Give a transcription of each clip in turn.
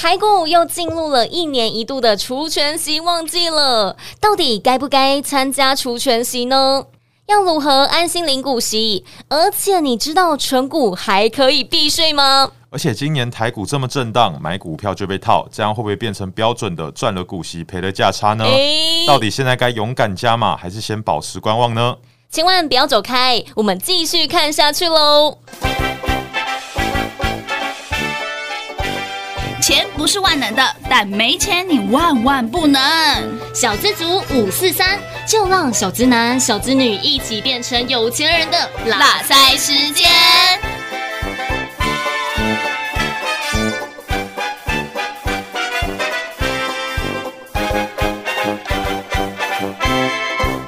台股又进入了一年一度的除权息旺季了，到底该不该参加除权息呢？要如何安心领股息？而且你知道存股还可以避税吗？而且今年台股这么震荡，买股票就被套，这样会不会变成标准的赚了股息赔了价差呢？欸、到底现在该勇敢加码，还是先保持观望呢？千万不要走开，我们继续看下去喽。钱不是万能的，但没钱你万万不能。小资族五四三，就让小资男、小资女一起变成有钱人的拉塞时间。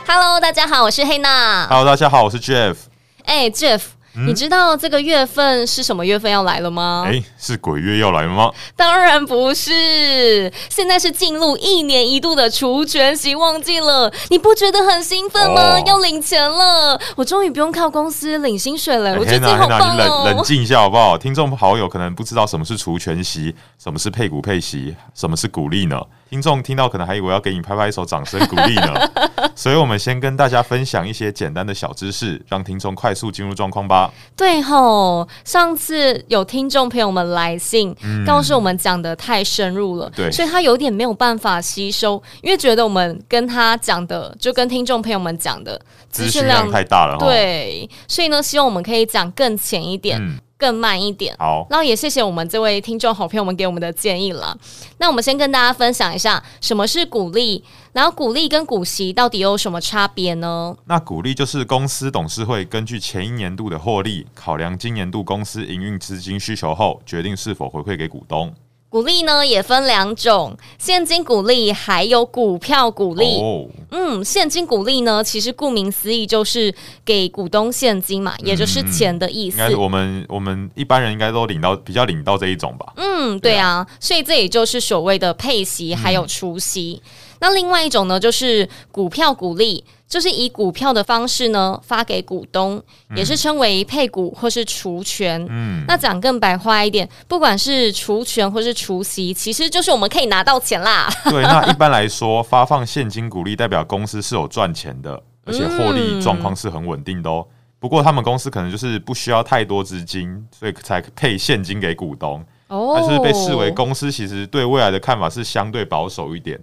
Hello，大家好，我是黑娜。Hello，大家好，我是 Jeff。哎，Jeff。嗯、你知道这个月份是什么月份要来了吗？哎，是鬼月要来了吗？当然不是，现在是进入一年一度的除权息旺季了，你不觉得很兴奋吗？哦、要领钱了，我终于不用靠公司领薪水了，我觉得好棒哦！你冷冷静一下好不好？听众好友可能不知道什么是除权息，什么是配股配息，什么是股利呢？听众听到可能还以为要给你拍拍手、掌声鼓励呢，所以我们先跟大家分享一些简单的小知识，让听众快速进入状况吧。对吼，上次有听众朋友们来信，嗯、告诉我们讲的太深入了，对，所以他有点没有办法吸收，因为觉得我们跟他讲的就跟听众朋友们讲的资讯量太大了，对，所以呢，希望我们可以讲更浅一点。嗯更慢一点，好，然后也谢谢我们这位听众好朋友们给我们的建议了。那我们先跟大家分享一下什么是股利，然后股利跟股息到底有什么差别呢？那股利就是公司董事会根据前一年度的获利，考量今年度公司营运资金需求后，决定是否回馈给股东。股利呢也分两种，现金股利还有股票股利。哦、嗯，现金股利呢，其实顾名思义就是给股东现金嘛，嗯、也就是钱的意思。应该我们我们一般人应该都领到比较领到这一种吧？嗯，对啊，所以这也就是所谓的配息还有除息。嗯、那另外一种呢，就是股票股利。就是以股票的方式呢发给股东，嗯、也是称为配股或是除权。嗯，那讲更白话一点，不管是除权或是除息，其实就是我们可以拿到钱啦。对，那一般来说，发放现金股利代表公司是有赚钱的，而且获利状况是很稳定的哦。嗯、不过他们公司可能就是不需要太多资金，所以才配现金给股东。哦，但是被视为公司其实对未来的看法是相对保守一点，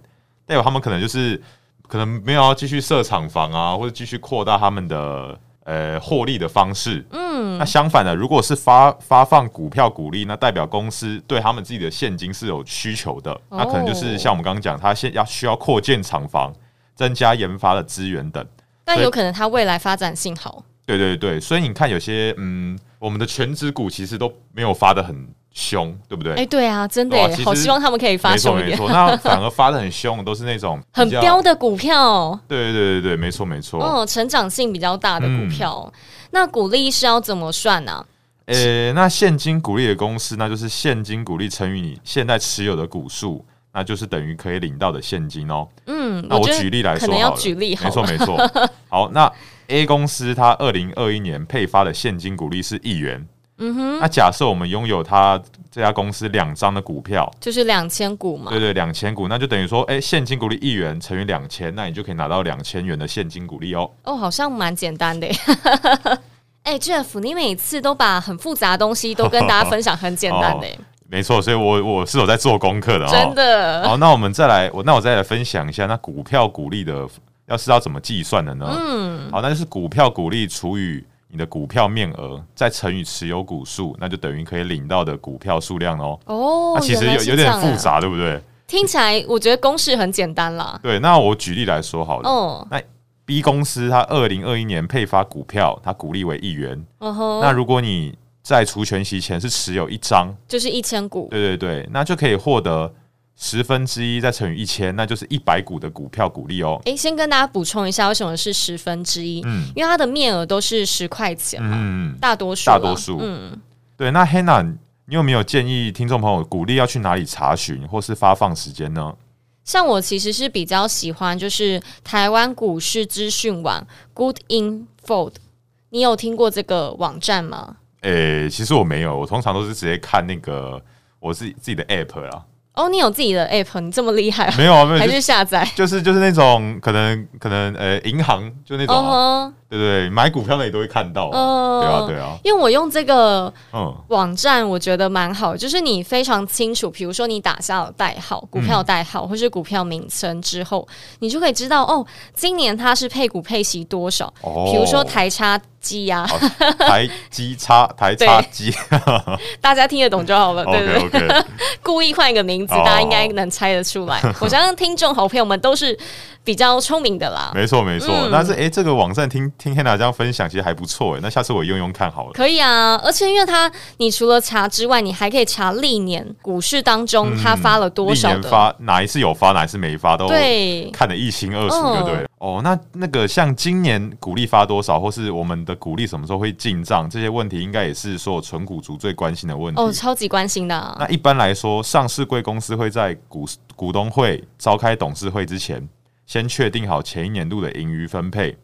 代表他们可能就是。可能没有要继续设厂房啊，或者继续扩大他们的呃获利的方式。嗯，那相反的，如果是发发放股票股利，那代表公司对他们自己的现金是有需求的。哦、那可能就是像我们刚刚讲，他现要需要扩建厂房、增加研发的资源等。但有可能他未来发展性好。对对对，所以你看有些嗯，我们的全职股其实都没有发的很。凶，对不对？哎、欸，对啊，真的，好希望他们可以发凶一点。没错，没错，那反而发的很凶，都是那种很标的股票。对对对对，没错没错。哦，成长性比较大的股票，嗯、那股利是要怎么算呢、啊？呃、欸，那现金股利的公司，那就是现金股利乘以你现在持有的股数，那就是等于可以领到的现金哦。嗯，那我举例来说，可能要举例好，没错没错。好，那 A 公司它二零二一年配发的现金股利是一元。嗯哼，那假设我们拥有他这家公司两张的股票，就是两千股嘛？对对，两千股，那就等于说，哎、欸，现金股利一元乘以两千，那你就可以拿到两千元的现金股利哦。哦，好像蛮简单的。哎、欸、，Jeff，你每次都把很复杂的东西都跟大家分享很简单的。哦、没错，所以我我是有在做功课的、哦，真的。好，那我们再来，我那我再来分享一下，那股票股利的要是要怎么计算的呢？嗯，好，那就是股票股利除以。你的股票面额再乘以持有股数，那就等于可以领到的股票数量哦。哦，那其实有有点复杂，对不对？听起来我觉得公式很简单啦。对，那我举例来说好了。哦，那 B 公司它二零二一年配发股票，它股利为一元。哦吼。那如果你在除权息前是持有一张，就是一千股。对对对，那就可以获得。十分之一再乘以一千，那就是一百股的股票股利哦。诶，先跟大家补充一下，为什么是十分之一？嗯，因为它的面额都是十块钱嘛。嗯，大多数，大多数。嗯，对。那 Hannah，你有没有建议听众朋友股利要去哪里查询，或是发放时间呢？像我其实是比较喜欢，就是台湾股市资讯网 Good Info。你有听过这个网站吗？诶，其实我没有，我通常都是直接看那个我自己自己的 App 啦。哦，你有自己的 app，你这么厉害啊？没有啊，没有，还是下载？就是就是那种可能可能呃，银行就那种、啊。Uh. 对对，买股票的也都会看到，呃、对啊对啊，因为我用这个网站，我觉得蛮好，就是你非常清楚，比如说你打下了代号，股票代号、嗯、或是股票名称之后，你就可以知道哦，今年它是配股配息多少，哦、比如说台差基呀，台基差 台差基，大家听得懂就好了，对不对？okay, okay 故意换一个名字，大家应该能猜得出来。哦、我相信听众好朋友们都是。比较聪明的啦，没错没错。嗯、但是哎，这个网站听听 Hannah 这样分享，其实还不错哎。那下次我用用看好了。可以啊，而且因为它，你除了查之外，你还可以查历年股市当中它发了多少的，历年发哪一次有发，哪一次没发，都对看得一清二楚，就对了。哦，哦，那那个像今年股利发多少，或是我们的股利什么时候会进账，这些问题应该也是所有纯股族最关心的问题哦，超级关心的啊。那一般来说，上市贵公司会在股股东会召开董事会之前。先确定好前一年度的盈余分配，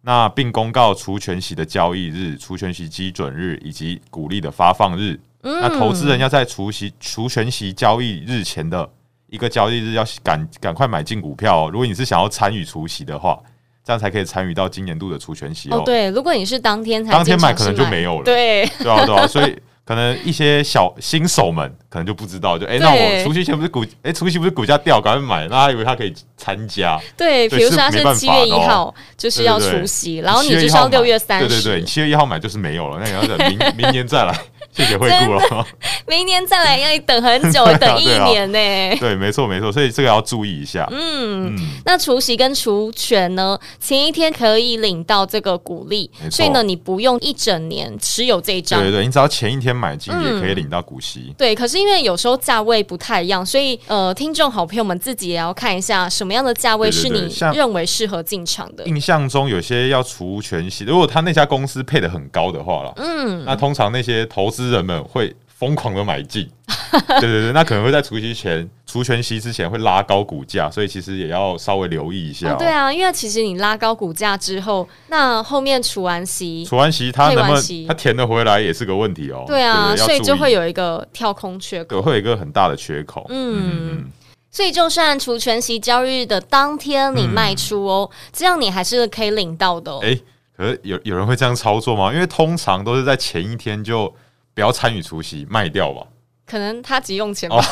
那并公告除权息的交易日、除权息基准日以及股利的发放日。嗯、那投资人要在除息除权息交易日前的一个交易日要赶赶快买进股票哦。如果你是想要参与除息的话，这样才可以参与到今年度的除权息哦。对，如果你是当天才当天买，可能就没有了。对，对啊，对啊，所以。可能一些小新手们可能就不知道，就哎，欸、那我除夕前不是股哎，除夕不是股价掉，赶快买，那他以为他可以参加。对，比如说他是七月一号就是要除息，对对对，然后你就是要六月三十，对对对，七月一号买就是没有了，那你要等明 明年再来。谢谢惠顾了，明年再来要等很久，等一年呢、欸。对，没错没错，所以这个要注意一下。嗯，嗯，那除息跟除权呢，前一天可以领到这个股利，错所以呢，你不用一整年持有这一张。对对对，你只要前一天买进也可以领到股息。嗯、对，可是因为有时候价位不太一样，所以呃，听众好朋友们自己也要看一下什么样的价位是你认为适合进场的。印象中有些要除权息，如果他那家公司配的很高的话了，嗯，那通常那些投资。人们会疯狂的买进，对对对，那可能会在除夕前、除权息之前会拉高股价，所以其实也要稍微留意一下。对啊，因为其实你拉高股价之后，那后面除完息、除完息，它能不能它填得回来也是个问题哦、喔。对啊，所以就会有一个跳空缺口，会有一个很大的缺口。嗯，嗯嗯，所以就算除权息交易日的当天你卖出哦、这样你还是可以领到的、哦。哎、欸，可是有有人会这样操作吗？因为通常都是在前一天就。不要参与除息，卖掉吧。可能他急用钱吧，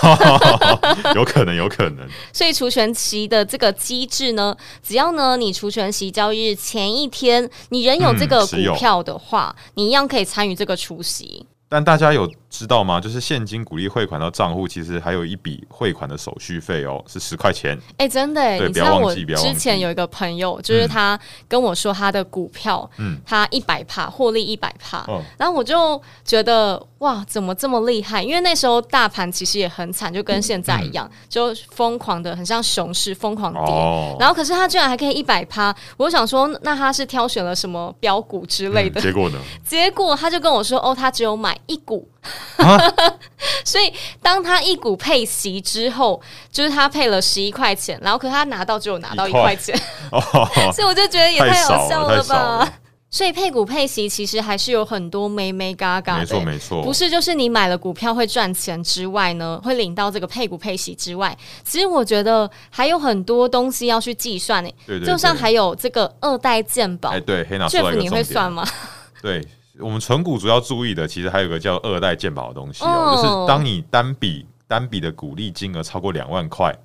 有可能，有可能。所以除权息的这个机制呢，只要呢你除权息交易日前一天，你仍有这个股票的话，嗯、你一样可以参与这个除息。但大家有知道吗？就是现金鼓励汇款到账户，其实还有一笔汇款的手续费哦，是十块钱。哎、欸，真的，对你知道我之前有一个朋友，就是他跟我说他的股票，嗯，他一百帕获利一百帕，嗯、然后我就觉得哇，怎么这么厉害？因为那时候大盘其实也很惨，就跟现在一样，嗯、就疯狂的很像熊市，疯狂跌。哦、然后可是他居然还可以一百趴，我就想说，那他是挑选了什么标股之类的？嗯、结果呢？结果他就跟我说，哦，他只有买。一股，所以当他一股配息之后，就是他配了十一块钱，然后可是他拿到只有拿到一块钱，所以我就觉得也太好笑了吧。所以配股配息其实还是有很多美眉角角的，没错没错，不是就是你买了股票会赚钱之外呢，会领到这个配股配息之外，其实我觉得还有很多东西要去计算诶，对对，就像还有这个二代健保，哎对，Jeff 你会算吗？对。我们存股主要注意的，其实还有一个叫二代健保的东西哦，oh. 就是当你单笔单笔的股利金额超过两万块，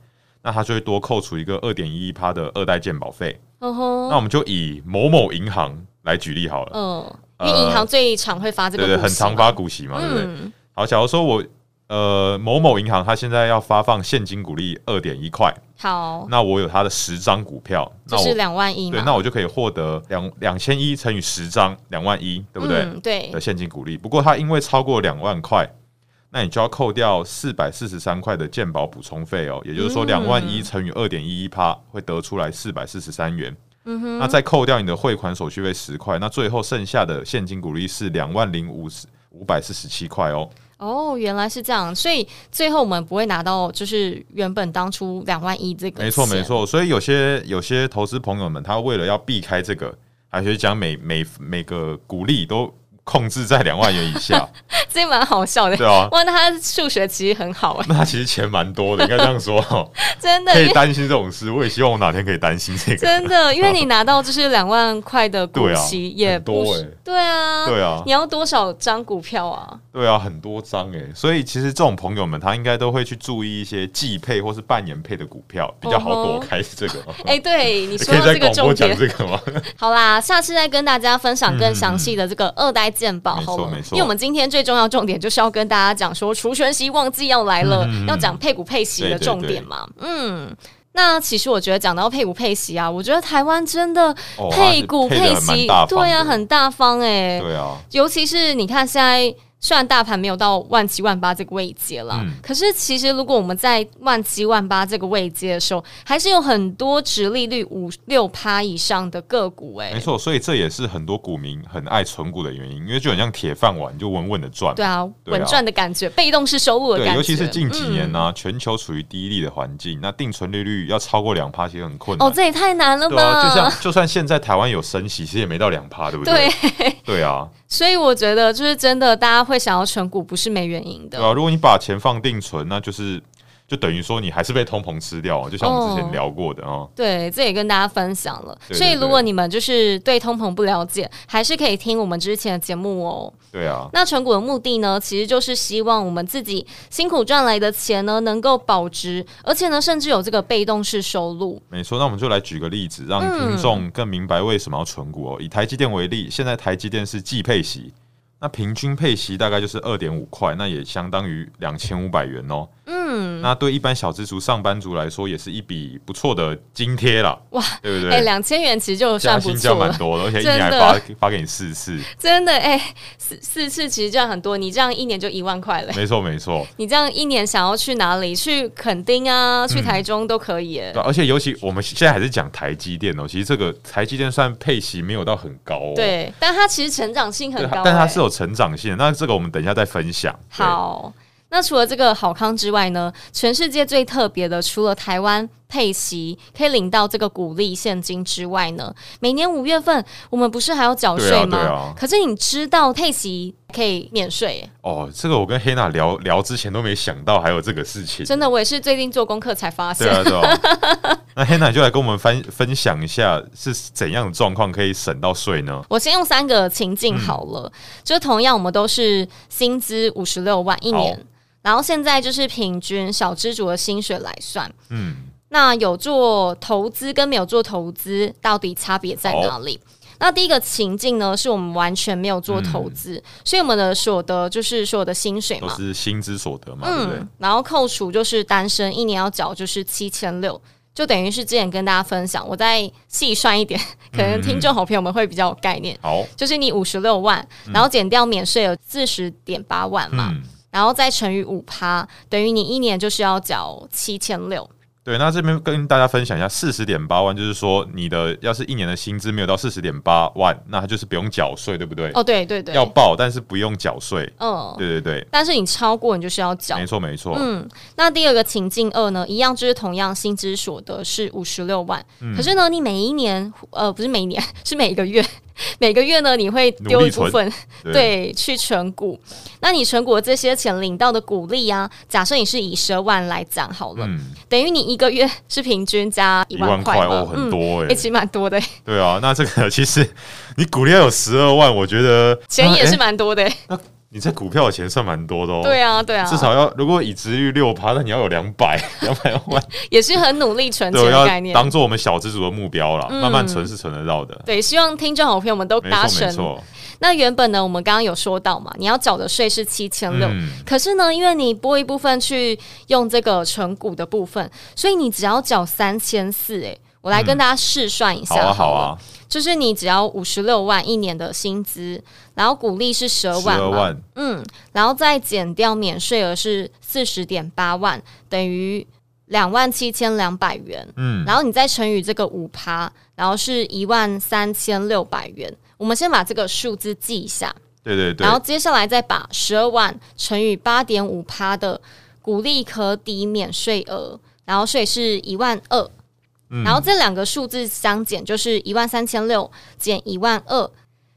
那它就会多扣除一个二点一一趴的二代健保费。Uh huh. 那我们就以某某银行来举例好了。嗯、uh，因为银行最常会发这个，对，对对，很常发股息嘛，对不对？嗯、好，假如说我。呃，某某银行它现在要发放现金股利二点一块，好，那我有它的十张股票，就是两万一，对，那我就可以获得两两千一乘以十张，两万一，对不对？嗯，对的现金股利。不过它因为超过两万块，那你就要扣掉四百四十三块的健保补充费哦，也就是说两万一乘以二点一一趴会得出来四百四十三元。嗯哼，那再扣掉你的汇款手续费十块，那最后剩下的现金股利是两万零五十五百四十七块哦。哦，原来是这样，所以最后我们不会拿到就是原本当初两万一这个。没错没错，所以有些有些投资朋友们，他为了要避开这个，还是讲每每每个股利都控制在两万元以下，这蛮好笑的。对啊，哇，那他数学其实很好哎。那他其实钱蛮多的，应该这样说。真的可以担心这种事，我也希望我哪天可以担心这个。真的，因为你拿到就是两万块的股息，也不多哎。对啊，对啊，你要多少张股票啊？对啊，很多张哎。所以其实这种朋友们，他应该都会去注意一些季配或是半年配的股票，比较好躲开这个。哎，对，你说到这个重点，这个吗？好啦，下次再跟大家分享更详细的这个二代健保好了。因为我们今天最重要重点就是要跟大家讲说，除权息旺季要来了，要讲配股配息的重点嘛。嗯。那其实我觉得讲到配股配息啊，我觉得台湾真的配股配息，对啊，很大方哎，对啊，尤其是你看现在。虽然大盘没有到万七万八这个位阶了，嗯、可是其实如果我们在万七万八这个位阶的时候，还是有很多殖利率五六趴以上的个股哎、欸，没错，所以这也是很多股民很爱存股的原因，因为就很像铁饭碗，就稳稳的赚，对啊，稳赚的感觉，被动式收入的感觉，对，尤其是近几年呢、啊，嗯、全球处于低利的环境，那定存利率要超过两趴其实很困难，哦，这也太难了吧？对啊，就像就算现在台湾有升息，其实也没到两趴，对不对？对，对啊。所以我觉得，就是真的，大家会想要存股，不是没原因的。对啊，如果你把钱放定存，那就是。就等于说你还是被通膨吃掉，就像我们之前聊过的哦。对，这也跟大家分享了。所以如果你们就是对通膨不了解，还是可以听我们之前的节目哦。对啊。那存股的目的呢，其实就是希望我们自己辛苦赚来的钱呢，能够保值，而且呢，甚至有这个被动式收入。没错，那我们就来举个例子，让听众更明白为什么要存股哦。以台积电为例，现在台积电是季配息，那平均配息大概就是二点五块，那也相当于两千五百元哦。嗯，那对一般小资族、上班族来说，也是一笔不错的津贴了。哇，对不对？哎，两千元其实就算不错蛮多的，而且一年还发发给你四次。真的，哎，四四次其实这样很多，你这样一年就一万块了。没错，没错。你这样一年想要去哪里？去垦丁啊，去台中都可以。对，而且尤其我们现在还是讲台积电哦，其实这个台积电算配息没有到很高哦。对，但它其实成长性很高，但它是有成长性。那这个我们等一下再分享。好。那除了这个好康之外呢，全世界最特别的，除了台湾配息可以领到这个股利现金之外呢，每年五月份我们不是还要缴税吗？对啊，对啊。可是你知道配息可以免税？哦，这个我跟黑娜聊聊之前都没想到还有这个事情。真的，我也是最近做功课才发现。对啊，对啊。那黑娜就来跟我们分分享一下是怎样的状况可以省到税呢？我先用三个情境好了，嗯、就同样我们都是薪资五十六万一年。然后现在就是平均小资主的薪水来算，嗯，那有做投资跟没有做投资到底差别在哪里？那第一个情境呢，是我们完全没有做投资，嗯、所以我们的所得就是所有的薪水嘛，都是薪资所得嘛，嗯、对不对？然后扣除就是单身一年要缴就是七千六，就等于是之前跟大家分享，我再细算一点，可能听众好朋友们会比较有概念。好、嗯，就是你五十六万，然后减掉免税有四十点八万嘛。嗯然后再乘以五趴，等于你一年就是要缴七千六。对，那这边跟大家分享一下，四十点八万，就是说你的要是一年的薪资没有到四十点八万，那它就是不用缴税，对不对？哦，对对对，要报，但是不用缴税。嗯，对对对。但是你超过，你就是要缴。没错没错。嗯，那第二个情境二呢，一样就是同样薪资所得是五十六万，嗯、可是呢，你每一年呃不是每一年，是每一个月。每个月呢，你会丢一部分 对，对去存股。那你存股的这些钱领到的股利啊，假设你是以十二万来讲好了，嗯、等于你一个月是平均加一万块哦，很多哎、欸，其实蛮多的。对啊，那这个其实你股利要有十二万，我觉得钱也是蛮多的、欸。你在股票的钱算蛮多的哦。对啊，对啊，至少要如果以值率六趴，那你要有两百 两百万，也是很努力存钱的概念，当做我们小资族的目标了，嗯、慢慢存是存得到的。对，希望听众好朋友们都达成。没错，没错。那原本呢，我们刚刚有说到嘛，你要缴的税是七千六，可是呢，因为你拨一部分去用这个存股的部分，所以你只要缴三千四。哎，我来跟大家试算一下。好啊，好啊。就是你只要五十六万一年的薪资，然后股利是十二万，万嗯，然后再减掉免税额是四十点八万，等于两万七千两百元，嗯，然后你再乘以这个五趴，然后是一万三千六百元。我们先把这个数字记一下，对对对，然后接下来再把十二万乘以八点五趴的股利可抵免税额，然后税是一万二。然后这两个数字相减，就是一万三千六减一万二，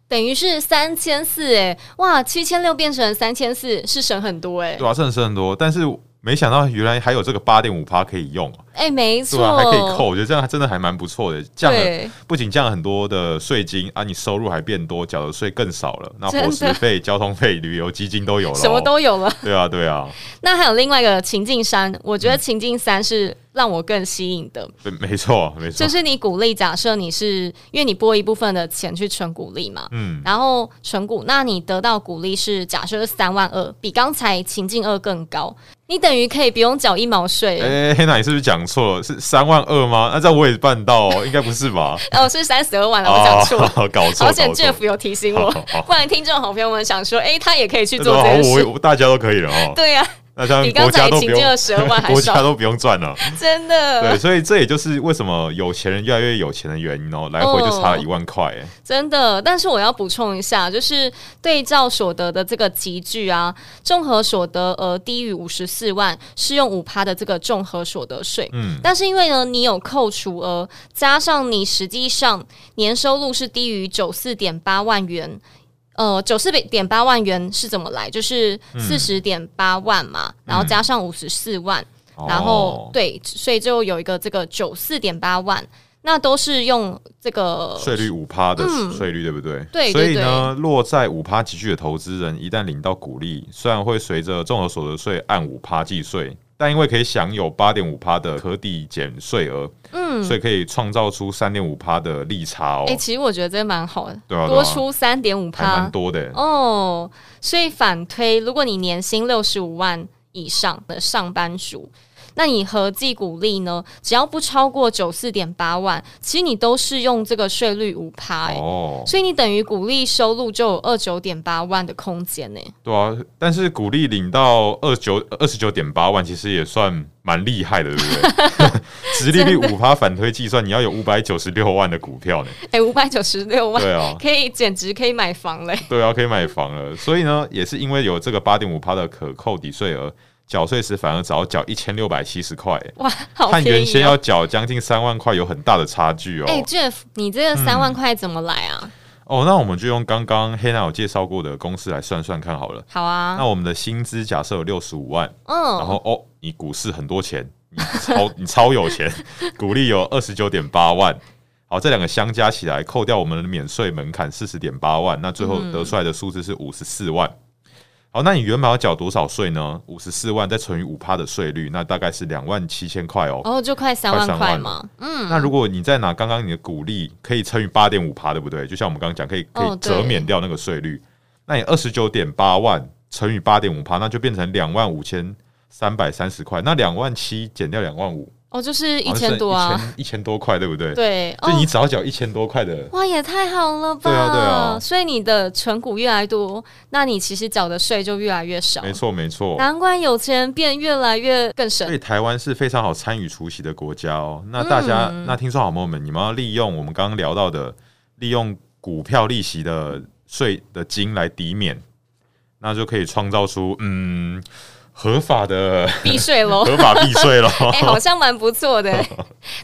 等于是三千四哎，哇，七千六变成三千四，是省很多哎，对啊，是省很多，但是没想到原来还有这个八点五趴可以用。哎、欸，没错，还可以扣，我觉得这样真的还蛮不错的，降了不仅降了很多的税金啊，你收入还变多，缴的税更少了，那伙食费、交通费、旅游基金都有了，什么都有了。对啊，对啊。那还有另外一个情境三，我觉得情境三是让我更吸引的。对、嗯，没错，没错，就是你股利，假设你是因为你拨一部分的钱去存股利嘛，嗯，然后存股，那你得到股利是假设是三万二，比刚才情境二更高。你等于可以不用缴一毛税。哎，黑娜，你是不是讲错了？是三万二吗？那这样我也办到哦，应该不是吧？哦，是三十二万了，我讲错了，哦、搞错。而且 Jeff 有提醒我，不然听众好朋友们想说，哎、欸，他也可以去做这件事，我大家都可以了哦。对呀、啊。那像国家都不用，国家都不用赚了，真的。对，所以这也就是为什么有钱人越来越有钱的原因哦，来回就差了一万块，哎，真的。但是我要补充一下，就是对照所得的这个集聚啊，综合所得额低于五十四万，适用五趴的这个综合所得税。嗯，但是因为呢，你有扣除额，加上你实际上年收入是低于九四点八万元。呃，九四点八万元是怎么来？就是四十点八万嘛，嗯、然后加上五十四万，嗯、然后、哦、对，所以就有一个这个九四点八万，那都是用这个税率五趴的税率，嗯、对不对？对，对，对，所以呢，落在五趴集聚的投资人，一旦领到股利，虽然会随着综合所得税按五趴计税。但因为可以享有八点五趴的可抵减税额，嗯，所以可以创造出三点五趴的利差哦。哎、欸，其实我觉得这蛮好的，对啊，多出三点五趴，蛮多的哦。所以反推，如果你年薪六十五万以上的上班族。那你合计股利呢？只要不超过九四点八万，其实你都是用这个税率五趴哦，所以你等于股利收入就有二九点八万的空间呢。对啊，但是股利领到二九二十九点八万，其实也算蛮厉害的，对不对？直利率五趴反推计算，你要有五百九十六万的股票呢。哎、欸，五百九十六万，对啊，可以简直可以买房嘞。对啊，可以买房了。所以呢，也是因为有这个八点五趴的可扣抵税额。缴税时反而只要缴一千六百七十块，哇，好便宜哦！和原先要缴将近三万块有很大的差距哦。哎，Jeff，你这个三万块怎么来啊？嗯、哦，那我们就用刚刚黑娜有介绍过的公式来算算看好了。好啊。那我们的薪资假设有六十五万，嗯，然后哦，你股市很多钱，你超 你超有钱，股利有二十九点八万，好，这两个相加起来，扣掉我们的免税门槛四十点八万，那最后得出来的数字是五十四万。嗯好，那你原本要缴多少税呢？五十四万再乘以五趴的税率，那大概是两万七千块哦。哦，就快三万块嘛。嗯。那如果你再拿刚刚你的股利，可以乘以八点五趴，对不对？就像我们刚刚讲，可以可以折免掉那个税率。哦、那你二十九点八万乘以八点五趴，那就变成两万五千三百三十块。那两万七减掉两万五。哦，就是一千多啊，一千多块，对不对？对，就你只要缴一千多块的，哇，也太好了吧！对啊，对啊，所以你的存股越来越多，那你其实缴的税就越来越少。没错，没错，难怪有钱人变越来越更省。所以台湾是非常好参与除夕的国家哦。那大家，嗯、那听说好朋友们，你们要利用我们刚刚聊到的，利用股票利息的税的金来抵免，那就可以创造出嗯。合法的避税喽，合法避税喽，哎，好像蛮不错的，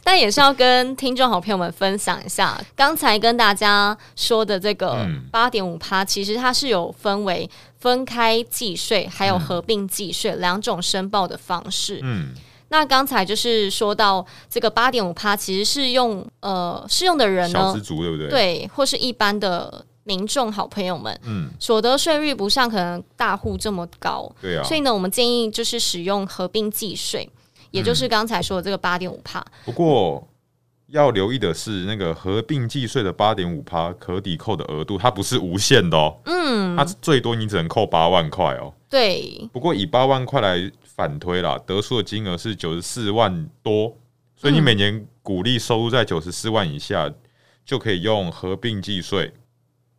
但也是要跟听众好朋友们分享一下，刚才跟大家说的这个八点五趴，其实它是有分为分开计税，还有合并计税两种申报的方式。嗯，那刚才就是说到这个八点五趴，其实是用呃适用的人呢，小资族对不对？对，或是一般的。民众好朋友们，嗯，所得税率不像可能大户这么高，对啊，所以呢，我们建议就是使用合并计税，也就是刚才说的这个八点五帕。不过要留意的是，那个合并计税的八点五帕可抵扣的额度，它不是无限的哦，嗯，它最多你只能扣八万块哦。对，不过以八万块来反推啦，得出的金额是九十四万多，所以你每年鼓励收入在九十四万以下，就可以用合并计税。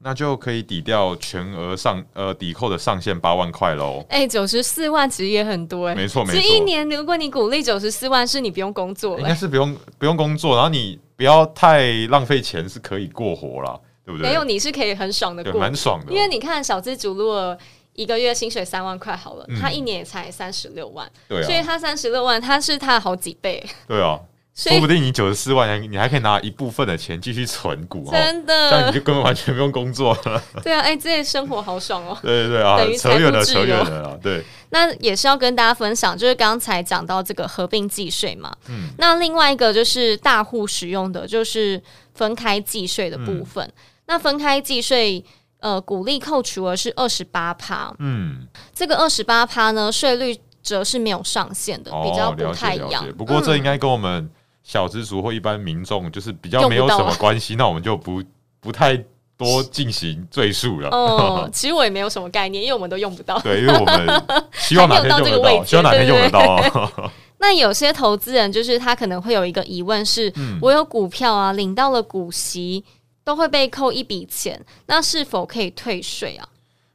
那就可以抵掉全额上呃抵扣的上限八万块喽。哎，九十四万其实也很多哎，没错没错。一年如果你鼓励九十四万，是你不用工作了，应该是不用不用工作，然后你不要太浪费钱，是可以过活了，对不对？没有，你是可以很爽的过，蛮爽的。因为你看小资主如果一个月薪水三万块好了，嗯、他一年也才三十六万，对、啊，所以他三十六万，他是他的好几倍。对啊。说不定你九十四万，你还可以拿一部分的钱继续存股，真的，这样你就根本完全不用工作了。对啊，哎、欸，这些生活好爽哦。对对对啊，扯远了，扯远了。对，那也是要跟大家分享，就是刚才讲到这个合并计税嘛。嗯。那另外一个就是大户使用的，就是分开计税的部分。嗯、那分开计税，呃，股利扣除额是二十八趴。嗯。这个二十八趴呢，税率则是没有上限的，比较不太一样。哦、不过这应该跟我们、嗯。小资族或一般民众就是比较没有什么关系，那我们就不不太多进行赘述了。哦，其实我也没有什么概念，因为我们都用不到。对，因为我们希望哪天用得到，希望哪天用得到。那有些投资人就是他可能会有一个疑问是：嗯、我有股票啊，领到了股息都会被扣一笔钱，那是否可以退税啊？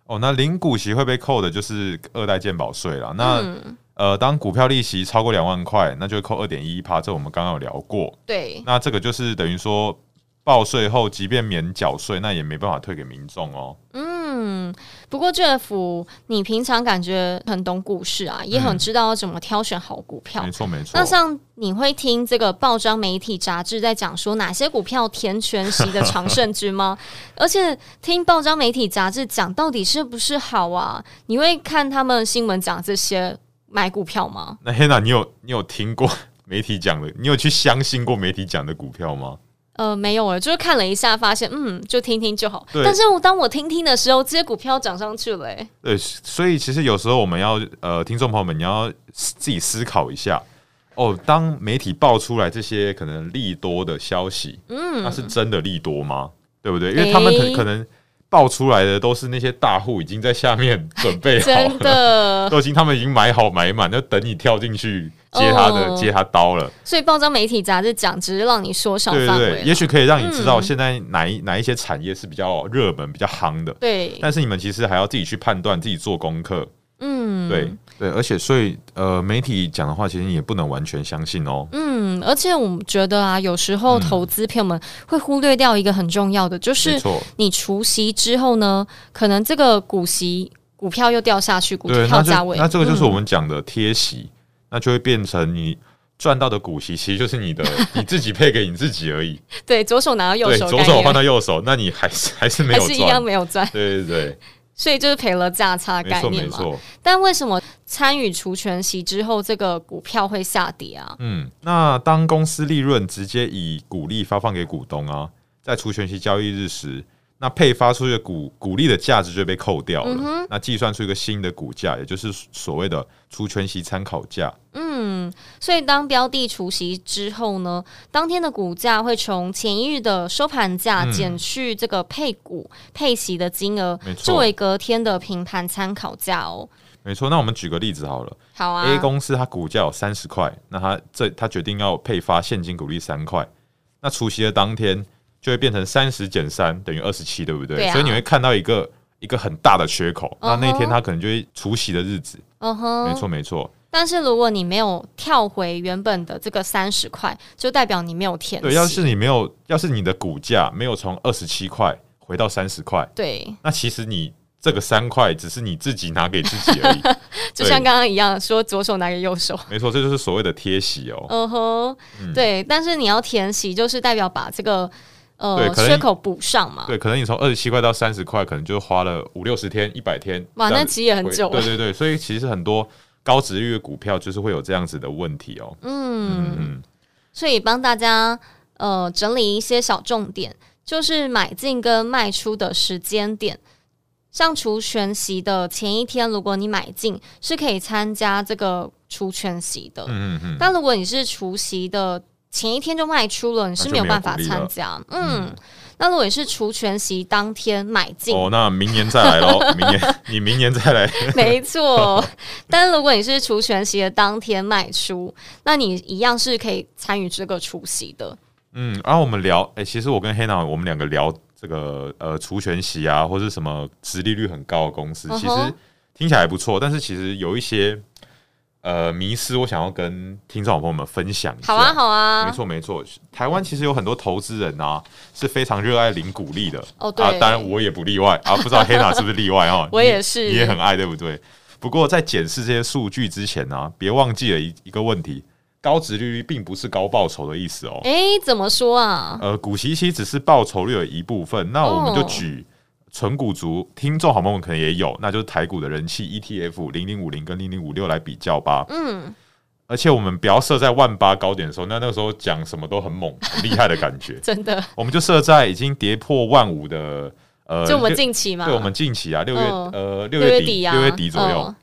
哦，那领股息会被扣的就是二代健保税了。那、嗯呃，当股票利息超过两万块，那就会扣二点一一趴，这我们刚刚有聊过。对，那这个就是等于说报税后，即便免缴税，那也没办法退给民众哦。嗯，不过 Jeff，你平常感觉很懂股市啊，也很知道怎么挑选好股票。没错、嗯，没错。那像你会听这个报章媒体杂志在讲说哪些股票填全息的常胜军吗？而且听报章媒体杂志讲到底是不是好啊？你会看他们新闻讲这些？买股票吗？那 Hannah，你有你有听过 媒体讲的？你有去相信过媒体讲的股票吗？呃，没有了，就是看了一下，发现嗯，就听听就好。对但是我当我听听的时候，这些股票涨上去了。哎，对，所以其实有时候我们要呃，听众朋友们，你要自己思考一下哦。当媒体爆出来这些可能利多的消息，嗯，那是真的利多吗？对不对？因为他们可可能。爆出来的都是那些大户已经在下面准备好了，真的 都已经他们已经买好买满，就等你跳进去接他的、哦、接他刀了。所以报章媒体杂志讲，只是让你缩小范围，对对对，也许可以让你知道现在哪一、嗯、哪一些产业是比较热门、比较夯的。对，但是你们其实还要自己去判断，自己做功课。嗯，对对，而且所以呃，媒体讲的话，其实你也不能完全相信哦。嗯，而且我们觉得啊，有时候投资朋友们会忽略掉一个很重要的，就是你除息之后呢，可能这个股息股票又掉下去，股票价位，那这个就是我们讲的贴息，嗯、那就会变成你赚到的股息，其实就是你的 你自己配给你自己而已。对，左手拿到右手，左手换到右手，那你还是还是没有赚，还是一样没有赚。对对对。所以就是赔了价差的概念嘛。但为什么参与除权息之后，这个股票会下跌啊？嗯，那当公司利润直接以股利发放给股东啊，在除权息交易日时，那配发出去的股股利的价值就被扣掉了。嗯、那计算出一个新的股价，也就是所谓的除权息参考价。嗯，所以当标的除息之后呢，当天的股价会从前一日的收盘价减去这个配股配息的金额，嗯、作为隔天的平盘参考价哦。没错，那我们举个例子好了。好啊。A 公司它股价有三十块，那它这它决定要配发现金股利三块，那除夕的当天就会变成三十减三等于二十七，对不对？对啊。所以你会看到一个一个很大的缺口，那那天他可能就会除夕的日子。嗯哼。没错，没错。但是如果你没有跳回原本的这个三十块，就代表你没有填。对，要是你没有，要是你的股价没有从二十七块回到三十块，对，那其实你这个三块只是你自己拿给自己而已，就像刚刚一样，说左手拿给右手。没错，这就是所谓的贴息哦。嗯哼、uh，huh, 对，但是你要填息，就是代表把这个呃缺口补上嘛。对，可能你从二十七块到三十块，可能就花了五六十天、一百天，哇，那其实也很久。对对对，所以其实很多。高值率的股票就是会有这样子的问题哦。嗯，嗯，所以帮大家呃整理一些小重点，就是买进跟卖出的时间点。像除权息的前一天，如果你买进，是可以参加这个除权息的。嗯嗯。但如果你是除息的前一天就卖出了，你是没有办法参加。嗯。嗯那如果你是除权息当天买进哦，那明年再来喽。明年你明年再来，没错。但是如果你是除权息的当天卖出，那你一样是可以参与这个除息的。嗯，然后我们聊，哎、欸，其实我跟 Hannah 我们两个聊这个呃除权息啊，或是什么殖利率很高的公司，其实听起来还不错。但是其实有一些。呃，迷失我想要跟听众朋友们分享一下。好啊，好啊，没错，没错。台湾其实有很多投资人啊，是非常热爱领股利的。哦，对。啊，当然我也不例外啊，不知道 Hannah 是不是例外哦？我也是，你也很爱，对不对？不过在检视这些数据之前呢、啊，别忘记了一一个问题，高值利率并不是高报酬的意思哦。哎、欸，怎么说啊？呃，股息其实只是报酬率的一部分。那我们就举存股族听众好朋友们可能也有，那就是台股的人气 ETF 零零五零跟零零五六来比较吧。嗯，而且我们不要设在万八高点的时候，那那个时候讲什么都很猛、很厉害的感觉。真的，我们就设在已经跌破万五的呃，就我们近期嘛，对，我们近期啊，六月、嗯、呃六月底六月底左右。嗯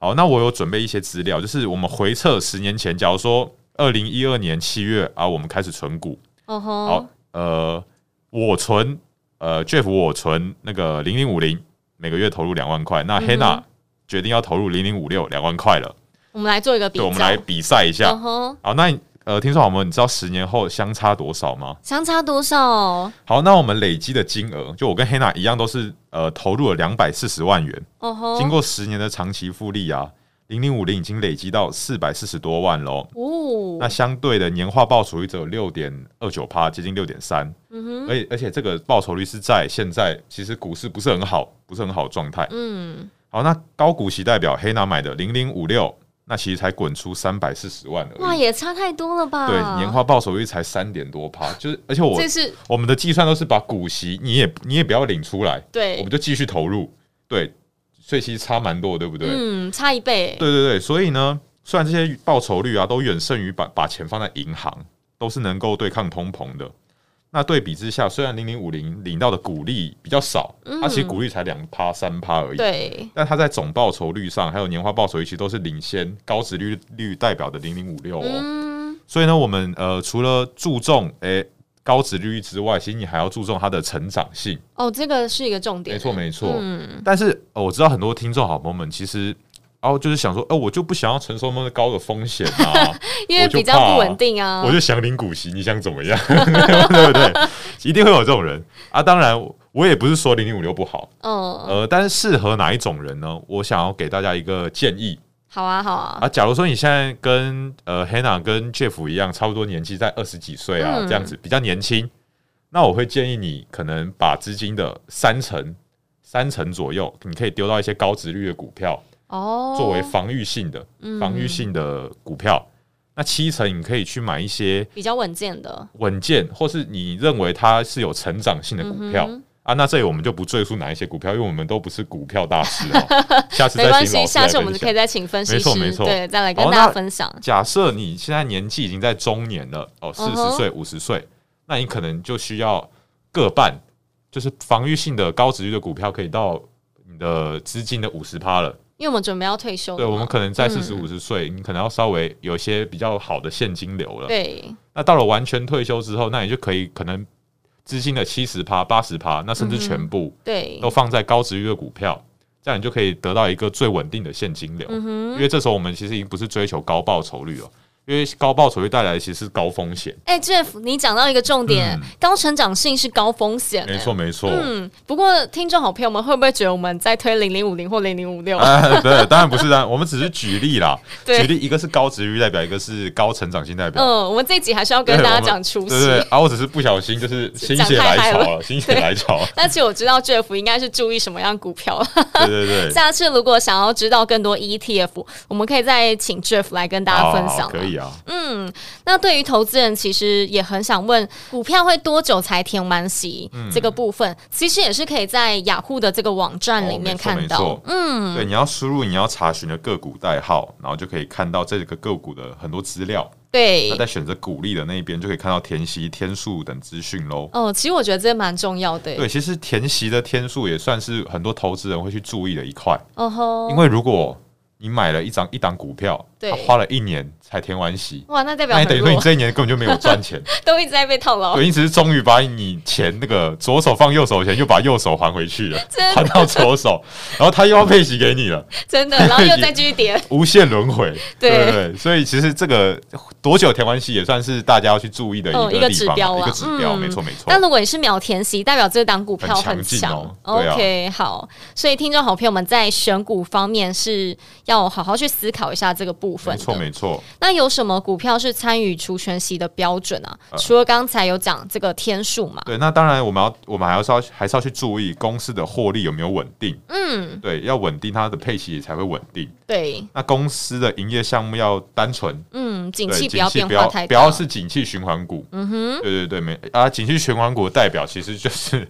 好，那我有准备一些资料，就是我们回测十年前，假如说二零一二年七月啊，我们开始存股。哦、uh huh. 好，呃，我存，呃，Jeff 我存那个零零五零，每个月投入两万块。那 Hannah 决定要投入零零五六两万块了。我们来做一个比，对，我们来比赛一下。Uh. 好，那。呃，听说好吗？你知道十年后相差多少吗？相差多少？好，那我们累积的金额，就我跟 Hannah 一样，都是呃投入了两百四十万元。哦吼，经过十年的长期复利啊，零零五零已经累积到四百四十多万喽。哦，那相对的年化报酬率只有六点二九趴，接近六点三。嗯哼，而而且这个报酬率是在现在其实股市不是很好，不是很好的状态。嗯，好，那高股息代表 Hannah 买的零零五六。那其实才滚出三百四十万而已，哇，也差太多了吧？对，年化报酬率才三点多趴，就是而且我这是我们的计算都是把股息你也你也不要领出来，对，我们就继续投入，对，所以其实差蛮多，对不对？嗯，差一倍。对对对，所以呢，虽然这些报酬率啊都远胜于把把钱放在银行，都是能够对抗通膨的。那对比之下，虽然零零五零领到的股利比较少，它、嗯、其实股利才两趴三趴而已。对，但它在总报酬率上，还有年化报酬率，其实都是领先高值率率代表的零零五六哦。嗯、所以呢，我们呃除了注重诶、欸、高值利率之外，其实你还要注重它的成长性。哦，这个是一个重点。没错，没错。嗯，但是、哦、我知道很多听众好朋友们其实。然后就是想说，哦，我就不想要承受那么高的风险啊，因为比较不稳定啊。我就想领股息，你想怎么样？对不对？一定会有这种人啊。当然，我也不是说零零五六不好，嗯，呃，但是适合哪一种人呢？我想要给大家一个建议。好啊，好啊。啊，假如说你现在跟呃 Hannah 跟 Jeff 一样，差不多年纪，在二十几岁啊，这样子比较年轻，那我会建议你可能把资金的三成、三成左右，你可以丢到一些高值率的股票。哦，作为防御性的、防御性的股票，嗯、那七成你可以去买一些比较稳健的、稳健，或是你认为它是有成长性的股票、啊。那这里我们就不赘述哪一些股票，因为我们都不是股票大师哦。下次再请老师来分享。下次我们可以再请分析师，没错没错，对，再来跟大家分享。假设你现在年纪已经在中年了，哦，四十岁、五十岁，那你可能就需要各半，就是防御性的高值率的股票，可以到你的资金的五十趴了。因为我们准备要退休，对，我们可能在四十五十岁，你可能要稍微有一些比较好的现金流了。对，那到了完全退休之后，那你就可以可能资金的七十趴、八十趴，那甚至全部对都放在高值率的股票，这样你就可以得到一个最稳定的现金流。因为这时候我们其实已经不是追求高报酬率了。因为高报酬会带来的其实是高风险。哎，Jeff，你讲到一个重点，嗯、高成长性是高风险。没错，没错。嗯，不过听众好朋友们会不会觉得我们在推零零五零或零零五六？对，当然不是，我们只是举例啦。对举例，一个是高殖率代表，一个是高成长性代表。嗯，我们这一集还是要跟大家讲出息。对，啊，我只是不小心就是心血来潮了，心血来潮。但其实我知道 Jeff 应该是注意什么样股票。对对对。下次如果想要知道更多 ETF，我们可以再请 Jeff 来跟大家分享。可以啊。嗯。那对于投资人，其实也很想问，股票会多久才填完息？嗯、这个部分其实也是可以在雅虎的这个网站里面看到。哦、嗯，对，你要输入你要查询的个股代号，然后就可以看到这个个股的很多资料。对，那在选择股利的那一边就可以看到填息天数等资讯喽。哦，其实我觉得这蛮重要的。对，其实填息的天数也算是很多投资人会去注意的一块。哦吼，因为如果你买了一张一档股票，对，花了一年才填完息，哇，那代表那等于说你这一年根本就没有赚钱，都一直在被套牢。对，你只是终于把你钱那个左手放右手的钱，又把右手还回去了，还到左手，然后他又要配息给你了，真的，然后又再继续跌，无限轮回。对。对对，所以其实这个多久填完息也算是大家要去注意的一个一个指标，一个指标，没错没错。但如果你是秒填息，代表这档股票很强。OK，好，所以听众好朋友们在选股方面是要好好去思考一下这个部分。没错没错。那有什么股票是参与除权息的标准啊？呃、除了刚才有讲这个天数嘛？对，那当然我们要我们还要稍还是要去注意公司的获利有没有稳定。嗯，对，要稳定，它的配息才会稳定。对，那公司的营业项目要单纯。嗯，嗯，景对气不要变化太大，不要是景气循环股。嗯哼，对对对，没啊，景气循环股的代表其实就是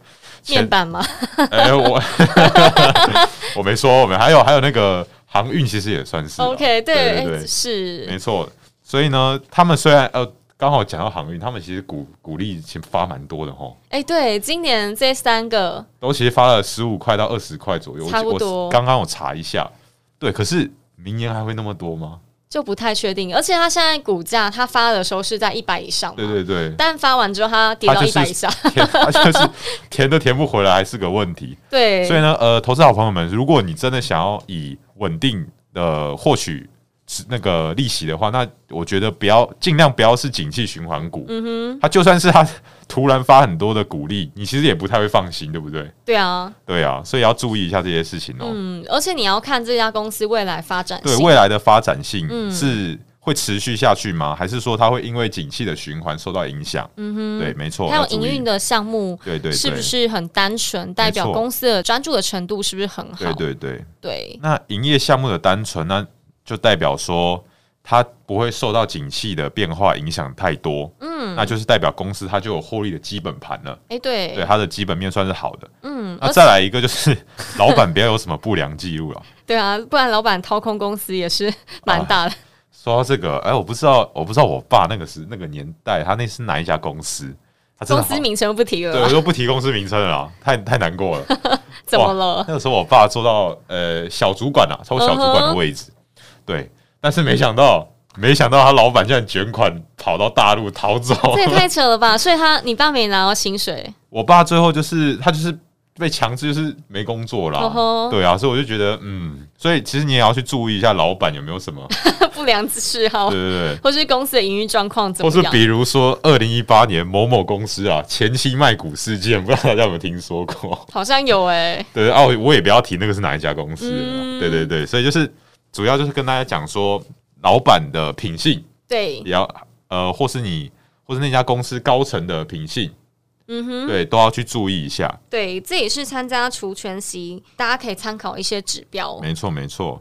面板嘛，哎，我 我没说，我们还有还有那个航运，其实也算是啊。OK，对对是。没错。所以呢，他们虽然呃刚好讲到航运，他们其实股股利其实发蛮多的吼，哎，对，今年这三个。都其实发了十五块到二十块左右，差不多。我刚刚我查一下，对，可是明年还会那么多吗？就不太确定，而且它现在股价，它发的时候是在一百以上嘛，对对对，但发完之后它跌到一百以下，填 它就是填都填不回来，还是个问题。对，所以呢，呃，投资好朋友们，如果你真的想要以稳定的获取那个利息的话，那我觉得不要尽量不要是景气循环股。嗯哼，它就算是它突然发很多的股利，你其实也不太会放心，对不对？对啊，对啊，所以要注意一下这些事情哦。嗯，而且你要看这家公司未来发展性，对未来的发展性嗯是会持续下去吗？还是说它会因为景气的循环受到影响？嗯哼，对，没错。还有营运的项目，对对对是不是很单纯？代表公司的专注的程度是不是很好？对对对。对，那营业项目的单纯呢，就代表说它不会受到景气的变化影响太多，嗯，那就是代表公司它就有获利的基本盘了，哎，对，对，它的基本面算是好的，嗯，那再来一个就是 老板不要有什么不良记录了，对啊，不然老板掏空公司也是蛮大的。说到这个，哎，我不知道，我不知道我爸那个是那个年代，他那是哪一家公司？他公司名称不提了，对，我就不提公司名称了啦，太太难过了。怎么了？那个时候我爸做到呃小主管啊，超小主管的位置，对，但是没想到。没想到他老板竟然卷款跑到大陆逃走，这也太 扯了吧！所以他你爸没拿到薪水，我爸最后就是他就是被强制就是没工作啦。哦、对啊，所以我就觉得嗯，所以其实你也要去注意一下老板有没有什么 不良嗜好，对对对，或是公司的营运状况怎么样，或是比如说二零一八年某某公司啊前期卖股事件，不知道大家有没有听说过？好像有哎、欸，对啊，我也不要提那个是哪一家公司，嗯、对对对，所以就是主要就是跟大家讲说。老板的品性，对，也要呃，或是你，或是那家公司高层的品性，嗯哼，对，都要去注意一下。对，这也是参加除权息，大家可以参考一些指标。没错，没错。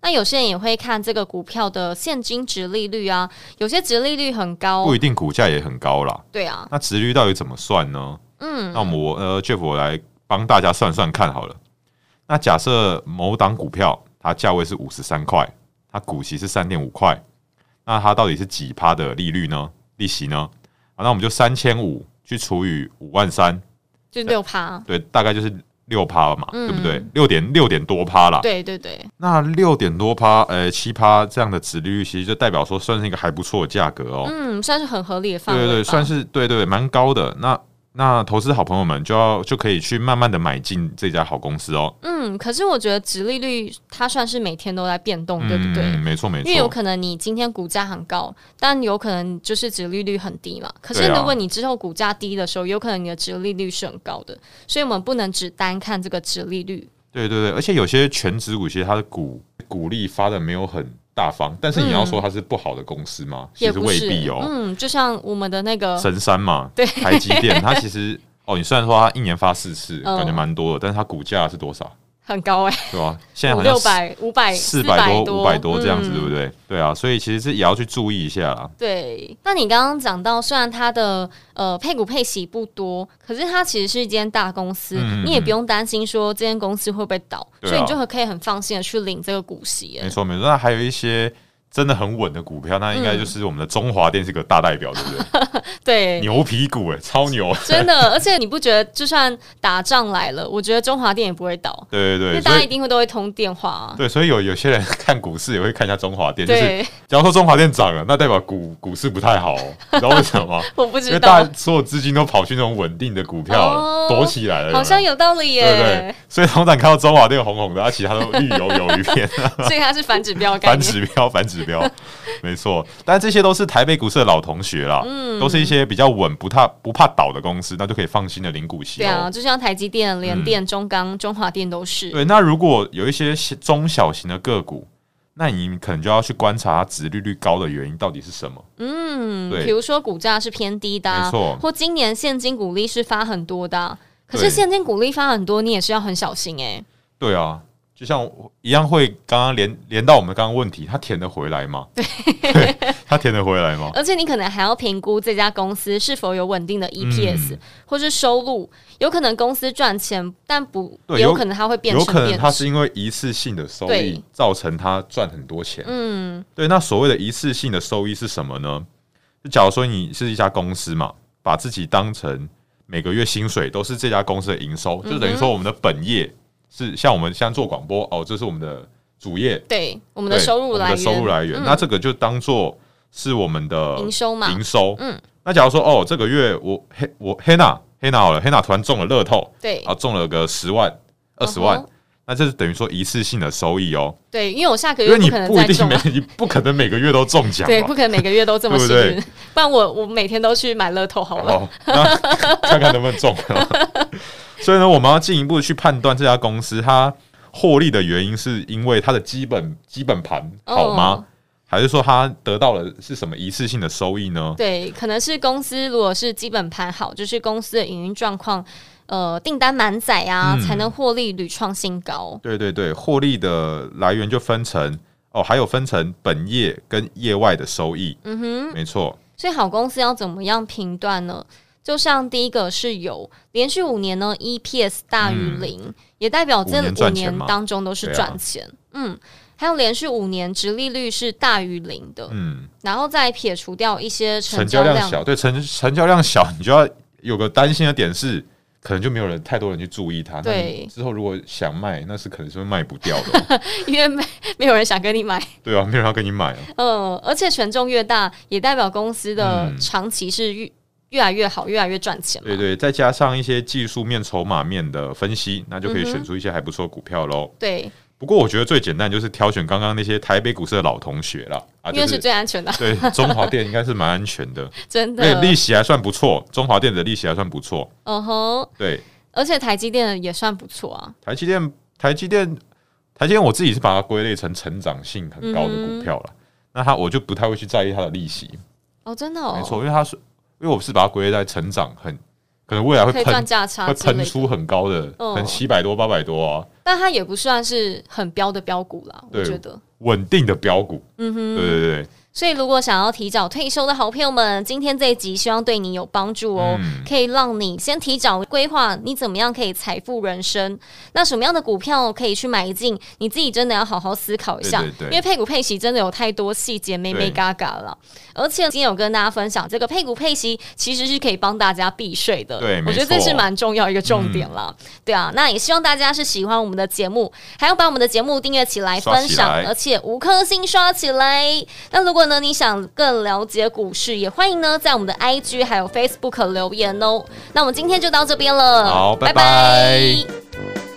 那有些人也会看这个股票的现金值利率啊，有些值利率很高，不一定股价也很高啦。对啊，那值率到底怎么算呢？嗯，那我呃，Jeff 我来帮大家算算看好了。那假设某档股票它价位是五十三块。它股息是三点五块，那它到底是几趴的利率呢？利息呢？好，那我们就三千五去除以五万三，就六趴，对，大概就是六趴嘛，嗯、对不对？六点六点多趴啦。对对对。那六点多趴，呃，七趴这样的值利率，其实就代表说算是一个还不错的价格哦。嗯，算是很合理的范围。对对对，算是对对蛮高的。那那投资好朋友们就要就可以去慢慢的买进这家好公司哦。嗯，可是我觉得殖利率它算是每天都在变动，嗯、对不对？没错没错。因为有可能你今天股价很高，但有可能就是殖利率很低嘛。可是如果你之后股价低的时候，有可能你的殖利率是很高的，所以我们不能只单看这个殖利率。对对对，而且有些全值股，其实它的股股利发的没有很大方，但是你要说它是不好的公司吗？嗯、其实未必哦。嗯，就像我们的那个神山嘛，对，台积电，它其实哦，你虽然说它一年发四次，嗯、感觉蛮多的，但是它股价是多少？很高哎、欸，对吧？现在好像六百、五百、四百多、五百多这样子，嗯、对不对？对啊，所以其实是也要去注意一下啦。对，那你刚刚讲到，虽然它的呃配股配息不多，可是它其实是一间大公司，嗯、你也不用担心说这间公司会不会倒，啊、所以你就可以很放心的去领这个股息。没错，没错。那还有一些。真的很稳的股票，那应该就是我们的中华电是个大代表，对不对？对，牛皮股哎，超牛！真的，而且你不觉得，就算打仗来了，我觉得中华电也不会倒。对对大家一定会都会通电话啊。对，所以有有些人 看股市也会看一下中华电，就是假如说中华电涨了，那代表股股市不太好，你知道为什么吗？我不知道，因为大家所有资金都跑去那种稳定的股票躲起来了，好像有道理耶。对对，所以通常看到中华电红红的，啊其他都绿油油一片，所以它是反指标，反指标，反指标。没错，但这些都是台北股市的老同学啦，嗯，都是一些比较稳、不怕不怕倒的公司，那就可以放心的领股息。对啊，就像台积电、联电、嗯、中钢、中华电都是。对，那如果有一些中小型的个股，那你可能就要去观察它值利率高的原因到底是什么。嗯，对，比如说股价是偏低的、啊，没错，或今年现金股利是发很多的、啊，可是现金股利发很多，你也是要很小心哎、欸。对啊。就像一样会刚刚连连到我们刚刚问题，他填得回来吗？对，他填得回来吗？而且你可能还要评估这家公司是否有稳定的 EPS、嗯、或是收入，有可能公司赚钱，但不也有可能它会变成有可能它是因为一次性的收益造成它赚很多钱。嗯，对。那所谓的一次性的收益是什么呢？就假如说你是一家公司嘛，把自己当成每个月薪水都是这家公司的营收，嗯、就等于说我们的本业是像我们现在做广播哦，这是我们的主业，对我们的收入来源，收入来源。嗯、那这个就当做是我们的营收嘛，营收。嗯，那假如说哦，这个月我黑我黑娜黑娜好了，黑娜突然中了乐透，对啊，中了个十万二十万。Uh 那这是等于说一次性的收益哦。对，因为我下个月不可能不一定每，你不可能每个月都中奖。对，不可能每个月都这么幸运，对不对？不然我我每天都去买乐透好了，哦，看看能不能中。所以呢，我们要进一步去判断这家公司它获利的原因，是因为它的基本基本盘好吗？哦，还是说它得到了是什么一次性的收益呢？对，可能是公司如果是基本盘好，就是公司的营运状况。呃，订单满载啊，嗯、才能获利屡创新高。对对对，获利的来源就分成哦，还有分成本业跟业外的收益。嗯哼，没错。所以好公司要怎么样评断呢？就像第一个是有连续五年呢，EPS 大于零，嗯、也代表这五年当中都是赚钱。啊、嗯，还有连续五年殖利率是大于零的。嗯，然后再撇除掉一些成交量，交量小，对成成交量小，你就要有个担心的点是。可能就没有人太多人去注意它。对，之后如果想卖，那是可能是会卖不掉的，因为没没有人想跟你买。对啊，没有人要跟你买啊。嗯，而且权重越大，也代表公司的长期是越越来越好，越来越赚钱。对对，再加上一些技术面、筹码面的分析，那就可以选出一些还不错的股票喽。对。不过我觉得最简单就是挑选刚刚那些台北股市的老同学了，啊，因为是最安全的。对，中华电应该是蛮安全的，真的，利息还算不错，中华电的利息还算不错。嗯哼，对。而且台积电也算不错啊。台积电，台积电，台积电，我自己是把它归类成成长性很高的股票了。嗯、那它我就不太会去在意它的利息。哦，真的哦，没错，因为它是，因为我是把它归类在成长很，可能未来会喷价差，会喷出很高的，可能七百多、八百多啊。但它也不算是很标的标股啦，我觉得稳定的标股。嗯哼，对对对。所以，如果想要提早退休的好朋友们，今天这一集希望对你有帮助哦，嗯、可以让你先提早规划你怎么样可以财富人生。那什么样的股票可以去买进？你自己真的要好好思考一下，对对对，因为配股配息真的有太多细节眉眉角角了。而且今天有跟大家分享，这个配股配息其实是可以帮大家避税的。对，我觉得这是蛮重要一个重点了。嗯、对啊，那也希望大家是喜欢我们的节目，还要把我们的节目订阅起来、分享，而且五颗星刷起来。那如果呢，你想更了解股市，也欢迎呢在我们的 IG 还有 Facebook 留言哦。那我们今天就到这边了，好，拜拜。拜拜。